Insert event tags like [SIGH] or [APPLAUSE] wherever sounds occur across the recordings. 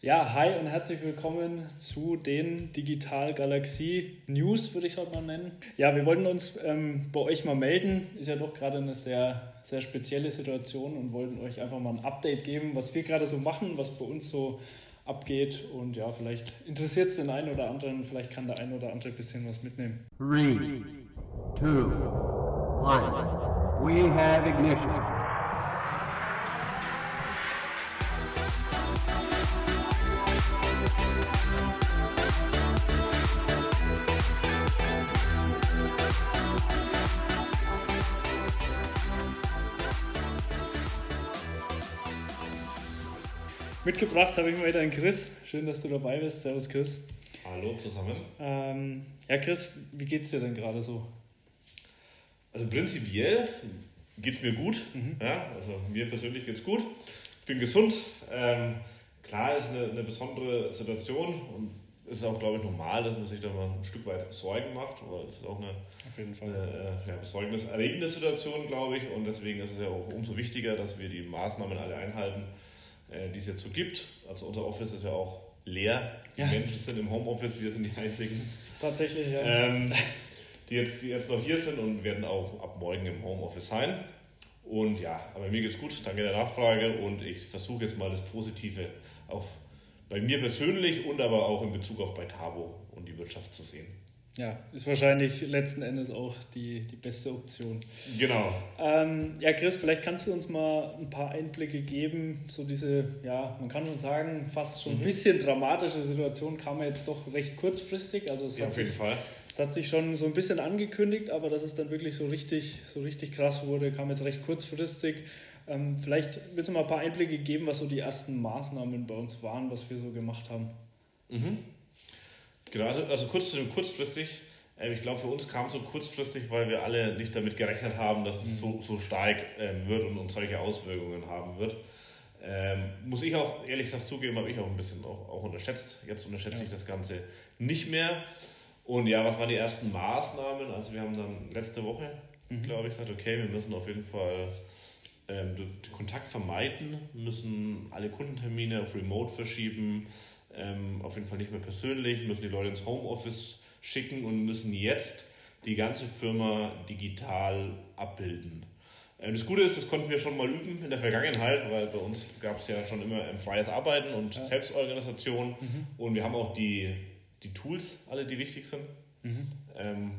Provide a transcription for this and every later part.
Ja, hi und herzlich willkommen zu den Digital Galaxie News, würde ich es heute mal nennen. Ja, wir wollten uns ähm, bei euch mal melden. Ist ja doch gerade eine sehr, sehr spezielle Situation und wollten euch einfach mal ein Update geben, was wir gerade so machen, was bei uns so abgeht. Und ja, vielleicht interessiert es den einen oder anderen, vielleicht kann der ein oder andere ein bisschen was mitnehmen. Three, two, one. We have ignition. Mitgebracht habe ich mal wieder einen Chris. Schön, dass du dabei bist. Servus, Chris. Hallo zusammen. Ähm, ja, Chris, wie geht's dir denn gerade so? Also prinzipiell geht es mir gut. Mhm. Ja, also mir persönlich geht es gut. Ich bin gesund. Ähm, klar ist eine, eine besondere Situation und ist auch, glaube ich, normal, dass man sich da mal ein Stück weit Sorgen macht, aber es ist auch eine, Auf jeden Fall. eine ja, besorgniserregende Situation, glaube ich. Und deswegen ist es ja auch umso wichtiger, dass wir die Maßnahmen alle einhalten, äh, die es jetzt so gibt. Also unser Office ist ja auch leer. Die ja. Menschen sind im Homeoffice, wir sind die einzigen. Tatsächlich, ja. Ähm, die, jetzt, die jetzt noch hier sind und werden auch ab morgen im Homeoffice sein. Und ja, aber mir geht's gut, danke der Nachfrage und ich versuche jetzt mal das Positive auch bei mir persönlich und aber auch in Bezug auf bei Tabo und die Wirtschaft zu sehen. Ja, ist wahrscheinlich letzten Endes auch die, die beste Option. Genau. Ähm, ja, Chris, vielleicht kannst du uns mal ein paar Einblicke geben. So diese, ja, man kann schon sagen, fast schon ein mhm. bisschen dramatische Situation kam jetzt doch recht kurzfristig. Also es ja, hat auf jeden sich, Fall. Es hat sich schon so ein bisschen angekündigt, aber dass es dann wirklich so richtig, so richtig krass wurde, kam jetzt recht kurzfristig. Ähm, vielleicht willst du mal ein paar Einblicke geben, was so die ersten Maßnahmen bei uns waren, was wir so gemacht haben. Mhm. Genau, also, also kurz zu dem kurzfristig. Ähm, ich glaube, für uns kam es so kurzfristig, weil wir alle nicht damit gerechnet haben, dass es mhm. so, so stark ähm, wird und, und solche Auswirkungen haben wird. Ähm, muss ich auch ehrlich gesagt zugeben, habe ich auch ein bisschen auch, auch unterschätzt. Jetzt unterschätze ja. ich das Ganze nicht mehr. Und ja, was waren die ersten Maßnahmen? Also wir haben dann letzte Woche, mhm. glaube ich, gesagt, okay, wir müssen auf jeden Fall ähm, den Kontakt vermeiden, müssen alle Kundentermine auf Remote verschieben, ähm, auf jeden Fall nicht mehr persönlich, müssen die Leute ins Homeoffice schicken und müssen jetzt die ganze Firma digital abbilden. Ähm, das Gute ist, das konnten wir schon mal üben in der Vergangenheit, weil bei uns gab es ja schon immer ein freies Arbeiten und ja. Selbstorganisation mhm. und wir haben auch die, die Tools, alle die wichtig sind, mhm. ähm,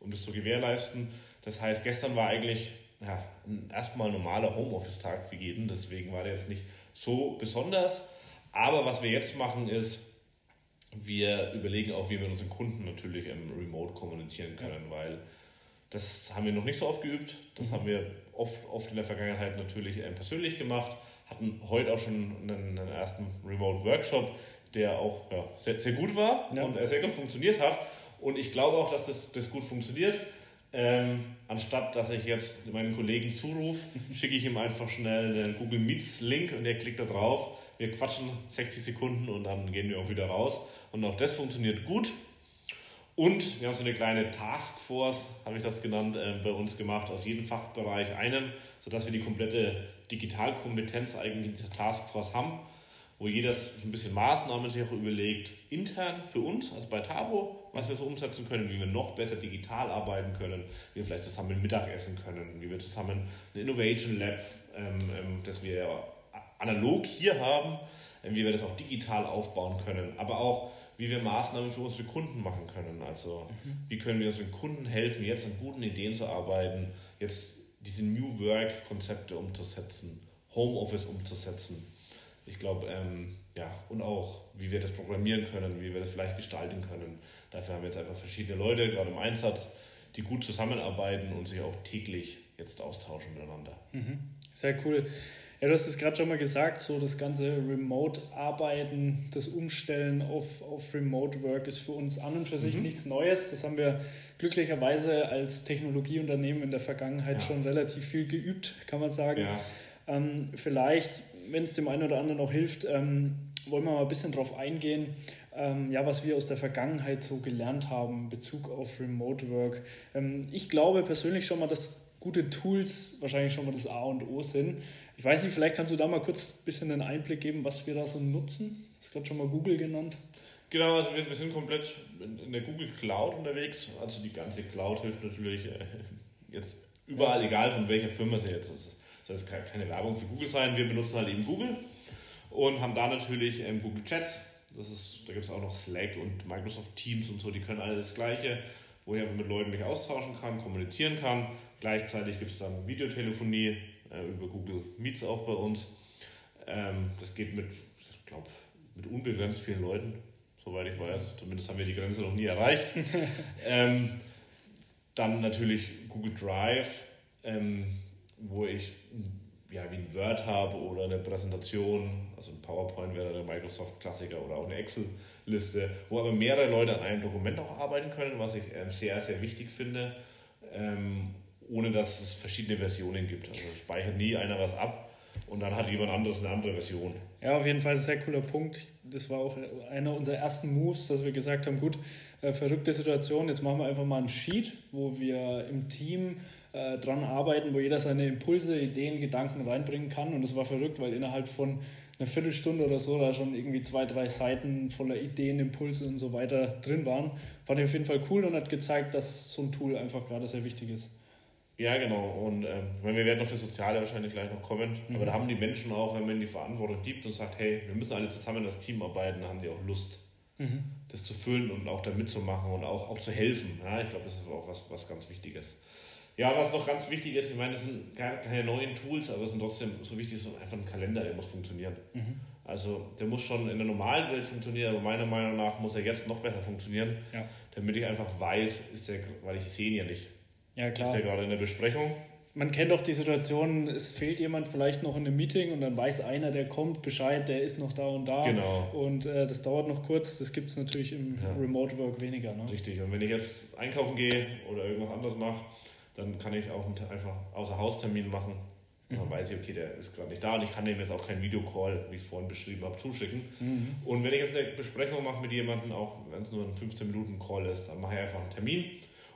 um das zu gewährleisten. Das heißt, gestern war eigentlich ja, ein erstmal normaler Homeoffice-Tag für jeden, deswegen war der jetzt nicht so besonders. Aber was wir jetzt machen ist, wir überlegen auch, wie wir mit unseren Kunden natürlich im Remote kommunizieren können, weil das haben wir noch nicht so oft geübt. Das mhm. haben wir oft, oft in der Vergangenheit natürlich ähm, persönlich gemacht. Hatten heute auch schon einen, einen ersten Remote-Workshop, der auch ja, sehr, sehr gut war ja. und sehr gut funktioniert hat. Und ich glaube auch, dass das, das gut funktioniert. Ähm, anstatt dass ich jetzt meinen Kollegen zurufe, [LAUGHS] schicke ich ihm einfach schnell einen Google Meets Link und er klickt da drauf wir quatschen 60 Sekunden und dann gehen wir auch wieder raus. Und auch das funktioniert gut. Und wir haben so eine kleine Taskforce, habe ich das genannt, äh, bei uns gemacht, aus jedem Fachbereich einen, sodass wir die komplette Digitalkompetenz eigentlich in dieser Taskforce haben, wo jeder ein bisschen Maßnahmen sich auch überlegt, intern für uns, also bei Tabo, was wir so umsetzen können, wie wir noch besser digital arbeiten können, wie wir vielleicht zusammen Mittagessen können, wie wir zusammen ein Innovation Lab, ähm, ähm, das wir analog hier haben, äh, wie wir das auch digital aufbauen können, aber auch wie wir Maßnahmen für unsere Kunden machen können. Also mhm. wie können wir unseren Kunden helfen, jetzt an guten Ideen zu arbeiten, jetzt diese New Work-Konzepte umzusetzen, Homeoffice umzusetzen. Ich glaube, ähm, ja, und auch, wie wir das programmieren können, wie wir das vielleicht gestalten können. Dafür haben wir jetzt einfach verschiedene Leute, gerade im Einsatz, die gut zusammenarbeiten und sich auch täglich jetzt austauschen miteinander. Mhm. Sehr cool. Ja, du hast es gerade schon mal gesagt, so das ganze Remote-Arbeiten, das Umstellen auf, auf Remote-Work ist für uns an und für sich mhm. nichts Neues. Das haben wir glücklicherweise als Technologieunternehmen in der Vergangenheit ja. schon relativ viel geübt, kann man sagen. Ja. Ähm, vielleicht, wenn es dem einen oder anderen auch hilft, ähm, wollen wir mal ein bisschen drauf eingehen, ähm, ja, was wir aus der Vergangenheit so gelernt haben in Bezug auf Remote Work. Ähm, ich glaube persönlich schon mal, dass gute Tools wahrscheinlich schon mal das A und O sind. Ich weiß nicht, vielleicht kannst du da mal kurz ein bisschen einen Einblick geben, was wir da so nutzen. hast gerade schon mal Google genannt. Genau, also wir, sind komplett in, der Google Cloud unterwegs. Also die ganze Cloud hilft natürlich äh, jetzt überall, egal von welcher Firma sie jetzt ist. Das soll jetzt keine Werbung für Google sein. Wir benutzen halt eben Google und haben da natürlich ähm, Google Chats. Das ist, da gibt es auch noch Slack und Microsoft Teams und so, die können alle das Gleiche, wo ich einfach mit Leuten mich austauschen kann, kommunizieren kann. Gleichzeitig gibt es dann Videotelefonie äh, über Google Meets auch bei uns. Ähm, das geht mit, ich glaube, mit unbegrenzt vielen Leuten soweit ich weiß. Zumindest haben wir die Grenze noch nie erreicht. [LAUGHS] ähm, dann natürlich Google Drive, ähm, wo ich ja, wie ein Word habe oder eine Präsentation, also ein PowerPoint wäre der Microsoft-Klassiker oder auch eine Excel-Liste, wo aber mehrere Leute an einem Dokument auch arbeiten können, was ich ähm, sehr, sehr wichtig finde, ähm, ohne dass es verschiedene Versionen gibt. Also speichert nie einer was ab und dann hat jemand anderes eine andere Version. Ja, auf jeden Fall ein sehr cooler Punkt. Das war auch einer unserer ersten Moves, dass wir gesagt haben, gut, äh, verrückte Situation, jetzt machen wir einfach mal ein Sheet, wo wir im Team äh, dran arbeiten, wo jeder seine Impulse, Ideen, Gedanken reinbringen kann. Und das war verrückt, weil innerhalb von einer Viertelstunde oder so da schon irgendwie zwei, drei Seiten voller Ideen, Impulse und so weiter drin waren. Fand ich auf jeden Fall cool und hat gezeigt, dass so ein Tool einfach gerade sehr wichtig ist. Ja, genau. Und ähm, wir werden noch für Soziale wahrscheinlich gleich noch kommen. Mhm. Aber da haben die Menschen auch, wenn man die Verantwortung gibt und sagt, hey, wir müssen alle zusammen als Team arbeiten, haben die auch Lust, mhm. das zu füllen und auch da mitzumachen und auch, auch zu helfen. Ja, ich glaube, das ist auch was, was ganz Wichtiges. Ja, was noch ganz wichtig ist, ich meine, das sind keine neuen Tools, aber es sind trotzdem so wichtig, so einfach ein Kalender, der muss funktionieren. Mhm. Also der muss schon in der normalen Welt funktionieren, aber meiner Meinung nach muss er jetzt noch besser funktionieren, ja. damit ich einfach weiß, ist der, weil ich sehe ihn ja nicht ja, klar. Ist ja gerade in der Besprechung. Man kennt doch die Situation, es fehlt jemand vielleicht noch in einem Meeting und dann weiß einer, der kommt, Bescheid, der ist noch da und da. Genau. Und äh, das dauert noch kurz. Das gibt es natürlich im ja. Remote Work weniger. Ne? Richtig. Und wenn ich jetzt einkaufen gehe oder irgendwas anderes mache, dann kann ich auch einfach außer Haustermin machen. Und dann mhm. weiß ich, okay, der ist gerade nicht da und ich kann dem jetzt auch keinen Videocall, wie ich es vorhin beschrieben habe, zuschicken. Mhm. Und wenn ich jetzt eine Besprechung mache mit jemandem, auch wenn es nur ein 15 Minuten Call ist, dann mache ich einfach einen Termin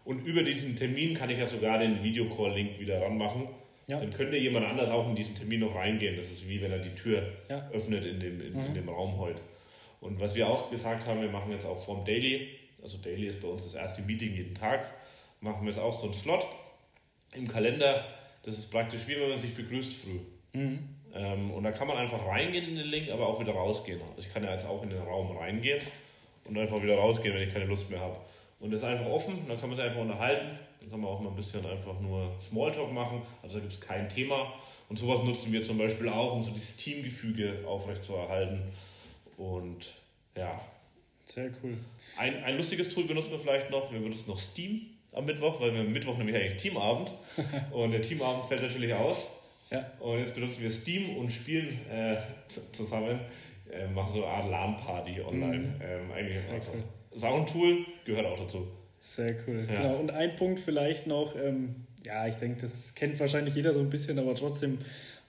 und über diesen Termin kann ich ja sogar den Videocall-Link wieder ranmachen. Ja. Dann könnte jemand anders auch in diesen Termin noch reingehen. Das ist wie wenn er die Tür ja. öffnet in dem, in, mhm. in, dem Raum heute. Und was wir auch gesagt haben, wir machen jetzt auch vom Daily, also Daily ist bei uns das erste Meeting jeden Tag, machen wir jetzt auch so einen Slot im Kalender. Das ist praktisch wie wenn man sich begrüßt früh. Mhm. Ähm, und da kann man einfach reingehen in den Link, aber auch wieder rausgehen. Also ich kann ja jetzt auch in den Raum reingehen und einfach wieder rausgehen, wenn ich keine Lust mehr habe. Und das ist einfach offen, dann kann man sich einfach unterhalten. Dann kann man auch mal ein bisschen einfach nur Smalltalk machen. Also da gibt es kein Thema. Und sowas nutzen wir zum Beispiel auch, um so dieses Teamgefüge aufrechtzuerhalten. Und ja. Sehr cool. Ein, ein lustiges Tool benutzen wir vielleicht noch. Wir benutzen noch Steam am Mittwoch, weil wir am Mittwoch nämlich eigentlich Teamabend. [LAUGHS] und der Teamabend fällt natürlich aus. Ja. Und jetzt benutzen wir Steam und spielen äh, zusammen, äh, machen so eine Art LAN-Party online. Mhm. Ähm, eigentlich also, cool ist auch ein Tool, gehört auch dazu. Sehr cool. Ja. Genau. Und ein Punkt vielleicht noch, ähm, ja, ich denke, das kennt wahrscheinlich jeder so ein bisschen, aber trotzdem,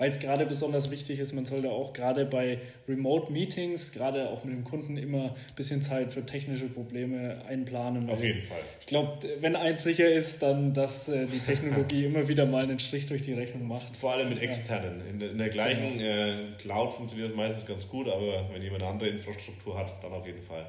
weil es gerade besonders wichtig ist, man sollte auch gerade bei Remote-Meetings, gerade auch mit dem Kunden, immer ein bisschen Zeit für technische Probleme einplanen. Auf jeden Fall. Ich glaube, wenn eins sicher ist, dann, dass äh, die Technologie [LAUGHS] immer wieder mal einen Strich durch die Rechnung macht. Vor allem mit externen. In, der, in, der gleichen genau. äh, Cloud funktioniert es meistens ganz gut, aber wenn jemand eine andere Infrastruktur hat, dann auf jeden Fall.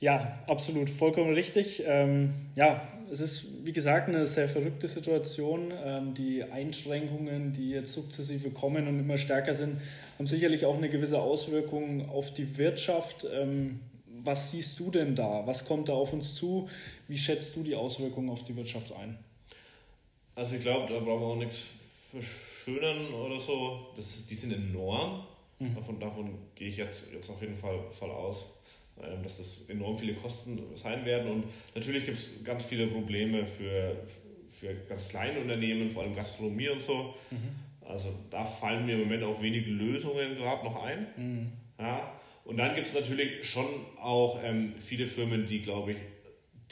Ja, absolut, vollkommen richtig. Ähm, ja, es ist, wie gesagt, eine sehr verrückte Situation. Ähm, die Einschränkungen, die jetzt sukzessive kommen und immer stärker sind, haben sicherlich auch eine gewisse Auswirkung auf die Wirtschaft. Ähm, was siehst du denn da? Was kommt da auf uns zu? Wie schätzt du die Auswirkungen auf die Wirtschaft ein? Also ich glaube, da brauchen wir auch nichts verschönern oder so. Das, die sind enorm. Mhm. Davon, davon gehe ich jetzt, jetzt auf jeden Fall, Fall aus. Ähm, dass das enorm viele Kosten sein werden. Und natürlich gibt es ganz viele Probleme für, für ganz kleine Unternehmen, vor allem Gastronomie und so. Mhm. Also da fallen mir im Moment auch wenige Lösungen gerade noch ein. Mhm. Ja. Und dann gibt es natürlich schon auch ähm, viele Firmen, die, glaube ich,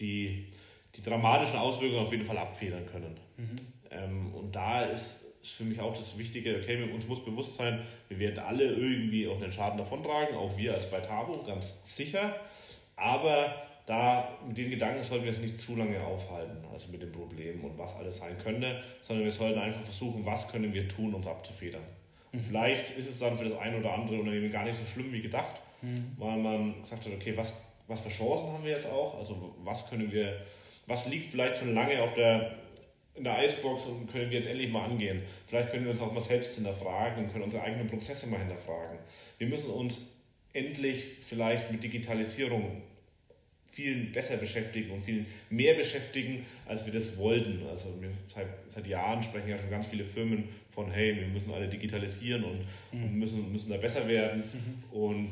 die, die dramatischen Auswirkungen auf jeden Fall abfedern können. Mhm. Ähm, und da ist ist für mich auch das Wichtige, okay, uns muss bewusst sein, wir werden alle irgendwie auch einen Schaden davontragen, auch wir als bei Tabo, ganz sicher. Aber da mit den Gedanken sollten wir uns nicht zu lange aufhalten, also mit dem Problem und was alles sein könnte, sondern wir sollten einfach versuchen, was können wir tun, um es abzufedern. Mhm. Vielleicht ist es dann für das eine oder andere Unternehmen gar nicht so schlimm wie gedacht, mhm. weil man gesagt hat, okay, was, was für Chancen haben wir jetzt auch? Also was können wir, was liegt vielleicht schon lange auf der in der Eisbox und können wir jetzt endlich mal angehen. Vielleicht können wir uns auch mal selbst hinterfragen und können unsere eigenen Prozesse mal hinterfragen. Wir müssen uns endlich vielleicht mit Digitalisierung viel besser beschäftigen und viel mehr beschäftigen, als wir das wollten. Also seit, seit Jahren sprechen ja schon ganz viele Firmen von, hey, wir müssen alle digitalisieren und, mhm. und müssen, müssen da besser werden. Mhm. Und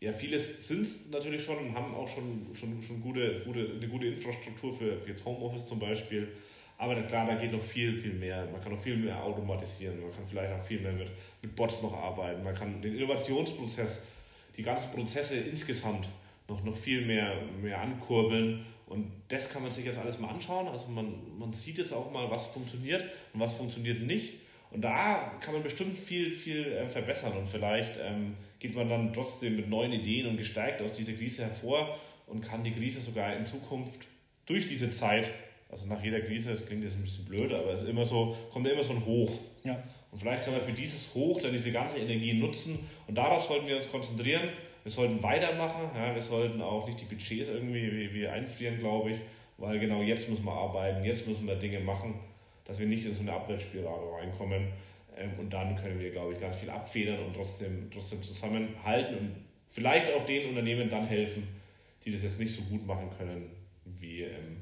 ja, vieles sind es natürlich schon und haben auch schon, schon, schon gute, gute, eine gute Infrastruktur für, für jetzt Homeoffice zum Beispiel. Aber klar, da geht noch viel, viel mehr. Man kann noch viel mehr automatisieren, man kann vielleicht auch viel mehr mit, mit Bots noch arbeiten, man kann den Innovationsprozess, die ganzen Prozesse insgesamt noch, noch viel mehr, mehr ankurbeln. Und das kann man sich jetzt alles mal anschauen. Also man, man sieht jetzt auch mal, was funktioniert und was funktioniert nicht. Und da kann man bestimmt viel, viel äh, verbessern. Und vielleicht ähm, geht man dann trotzdem mit neuen Ideen und gestärkt aus dieser Krise hervor und kann die Krise sogar in Zukunft durch diese Zeit, also nach jeder Krise, das klingt jetzt ein bisschen blöd, aber es ist immer so, kommt immer so ein Hoch. Ja. Und vielleicht kann man für dieses Hoch dann diese ganze Energie nutzen und darauf sollten wir uns konzentrieren wir sollten weitermachen, ja, wir sollten auch nicht die Budgets irgendwie wie, wie einfrieren, glaube ich, weil genau jetzt müssen wir arbeiten, jetzt müssen wir Dinge machen, dass wir nicht in so eine Abwärtsspirale reinkommen. Ähm, und dann können wir, glaube ich, ganz viel abfedern und trotzdem, trotzdem zusammenhalten und vielleicht auch den Unternehmen dann helfen, die das jetzt nicht so gut machen können wie ähm,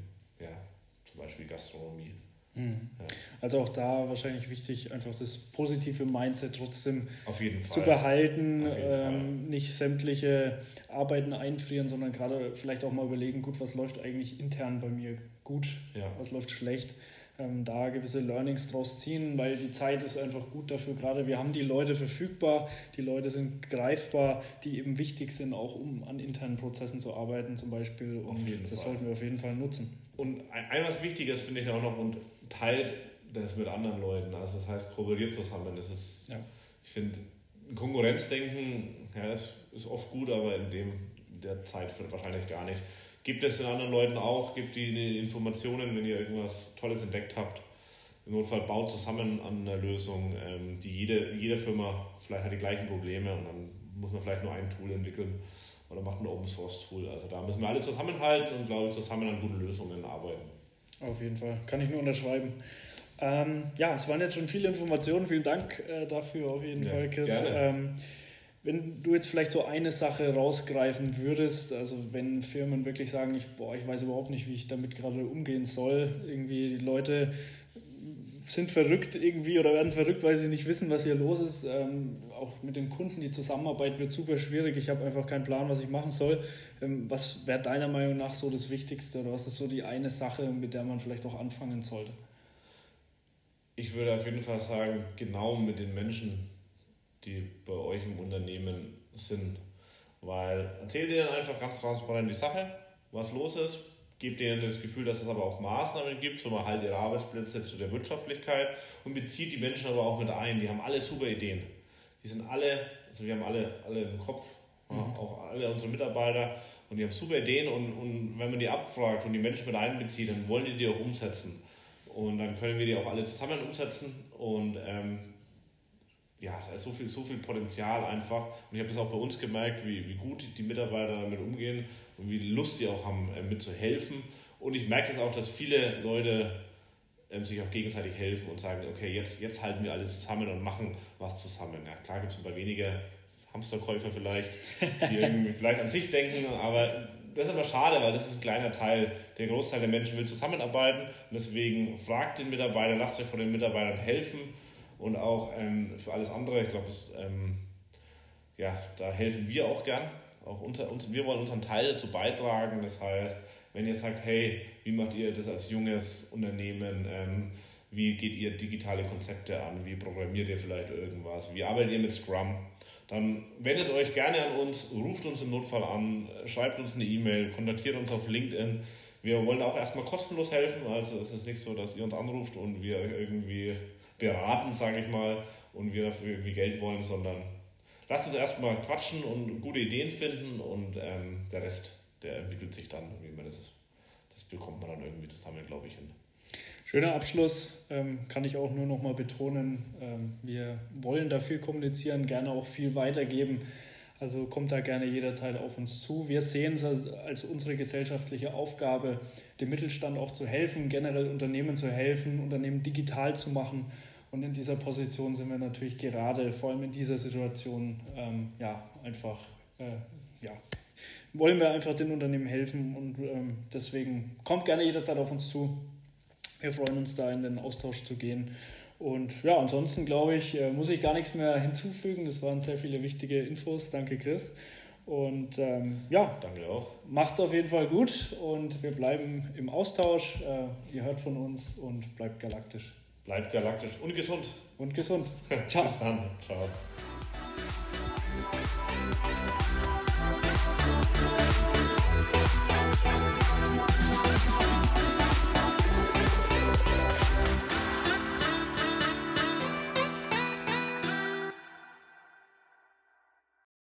zum Beispiel Gastronomie. Mhm. Ja. Also auch da wahrscheinlich wichtig, einfach das positive Mindset trotzdem zu behalten, ähm, nicht sämtliche Arbeiten einfrieren, sondern gerade vielleicht auch mal überlegen, gut, was läuft eigentlich intern bei mir gut, ja. was läuft schlecht. Ähm, da gewisse Learnings draus ziehen, weil die Zeit ist einfach gut dafür. Gerade wir haben die Leute verfügbar, die Leute sind greifbar, die eben wichtig sind, auch um an internen Prozessen zu arbeiten zum Beispiel. Und das Fall. sollten wir auf jeden Fall nutzen. Und ein, was Wichtiges finde ich auch noch, und teilt das mit anderen Leuten. Also das heißt, kooperiert zusammen. Das ist, ja. ich finde, Konkurrenzdenken, ja, das ist oft gut, aber in dem der Zeit wahrscheinlich gar nicht. Gibt es den anderen Leuten auch, gibt die Informationen, wenn ihr irgendwas Tolles entdeckt habt. Im Notfall baut zusammen an einer Lösung, ähm, die jede, jede Firma vielleicht hat die gleichen Probleme und dann muss man vielleicht nur ein Tool entwickeln oder macht ein Open Source Tool. Also da müssen wir alle zusammenhalten und glaube ich zusammen an guten Lösungen arbeiten. Auf jeden Fall. Kann ich nur unterschreiben. Ähm, ja, es waren jetzt schon viele Informationen. Vielen Dank äh, dafür auf jeden ja, Fall, Chris. Ähm, wenn du jetzt vielleicht so eine Sache rausgreifen würdest, also wenn Firmen wirklich sagen, ich, boah, ich weiß überhaupt nicht, wie ich damit gerade umgehen soll, irgendwie die Leute sind verrückt irgendwie oder werden verrückt, weil sie nicht wissen, was hier los ist. Ähm, auch mit den Kunden, die Zusammenarbeit wird super schwierig. Ich habe einfach keinen Plan, was ich machen soll. Ähm, was wäre deiner Meinung nach so das Wichtigste oder was ist so die eine Sache, mit der man vielleicht auch anfangen sollte? Ich würde auf jeden Fall sagen, genau mit den Menschen, die bei euch im Unternehmen sind. Weil erzählt ihr dann einfach ganz transparent die Sache, was los ist, gebt ihnen das Gefühl, dass es aber auch Maßnahmen gibt, so man halt ihre Arbeitsplätze zu der Wirtschaftlichkeit und bezieht die Menschen aber auch mit ein. Die haben alle super Ideen. Die sind alle, also wir haben alle, alle im Kopf, mhm. ja, auch alle unsere Mitarbeiter und die haben super Ideen und, und wenn man die abfragt und die Menschen mit einbezieht, dann wollen die die auch umsetzen. Und dann können wir die auch alle zusammen umsetzen und ähm, ja, da ist so viel, so viel Potenzial einfach. Und ich habe das auch bei uns gemerkt, wie, wie gut die Mitarbeiter damit umgehen und wie Lust die auch haben, äh, mitzuhelfen. Und ich merke das auch, dass viele Leute ähm, sich auch gegenseitig helfen und sagen, okay, jetzt, jetzt halten wir alles zusammen und machen was zusammen. Ja, klar gibt es ein paar wenige Hamsterkäufer vielleicht, die [LAUGHS] irgendwie vielleicht an sich denken, aber das ist aber schade, weil das ist ein kleiner Teil. Der Großteil der Menschen will zusammenarbeiten und deswegen fragt den Mitarbeiter, lasst euch von den Mitarbeitern helfen und auch ähm, für alles andere. Ich glaube, ähm, ja, da helfen wir auch gern. Auch unser, uns, wir wollen unseren Teil dazu beitragen. Das heißt, wenn ihr sagt, hey, wie macht ihr das als junges Unternehmen? Ähm, wie geht ihr digitale Konzepte an? Wie programmiert ihr vielleicht irgendwas? Wie arbeitet ihr mit Scrum? Dann wendet euch gerne an uns, ruft uns im Notfall an, schreibt uns eine E-Mail, kontaktiert uns auf LinkedIn. Wir wollen auch erstmal kostenlos helfen. Also es ist nicht so, dass ihr uns anruft und wir irgendwie beraten, sage ich mal, und wir dafür irgendwie Geld wollen, sondern lasst uns erstmal quatschen und gute Ideen finden und ähm, der Rest, der entwickelt sich dann, wie man das, das bekommt man dann irgendwie zusammen, glaube ich, hin. Schöner Abschluss, ähm, kann ich auch nur noch mal betonen. Ähm, wir wollen da viel kommunizieren, gerne auch viel weitergeben. Also kommt da gerne jederzeit auf uns zu. Wir sehen es als, als unsere gesellschaftliche Aufgabe, dem Mittelstand auch zu helfen, generell Unternehmen zu helfen, Unternehmen digital zu machen. Und in dieser Position sind wir natürlich gerade, vor allem in dieser Situation, ähm, ja, einfach, äh, ja, wollen wir einfach den Unternehmen helfen und ähm, deswegen kommt gerne jederzeit auf uns zu. Wir freuen uns da in den Austausch zu gehen. Und ja, ansonsten glaube ich, äh, muss ich gar nichts mehr hinzufügen. Das waren sehr viele wichtige Infos. Danke, Chris. Und ähm, ja, danke auch. Macht auf jeden Fall gut und wir bleiben im Austausch. Äh, ihr hört von uns und bleibt galaktisch. Bleibt galaktisch und gesund. Und gesund. [LAUGHS] Ciao. Bis dann. Ciao.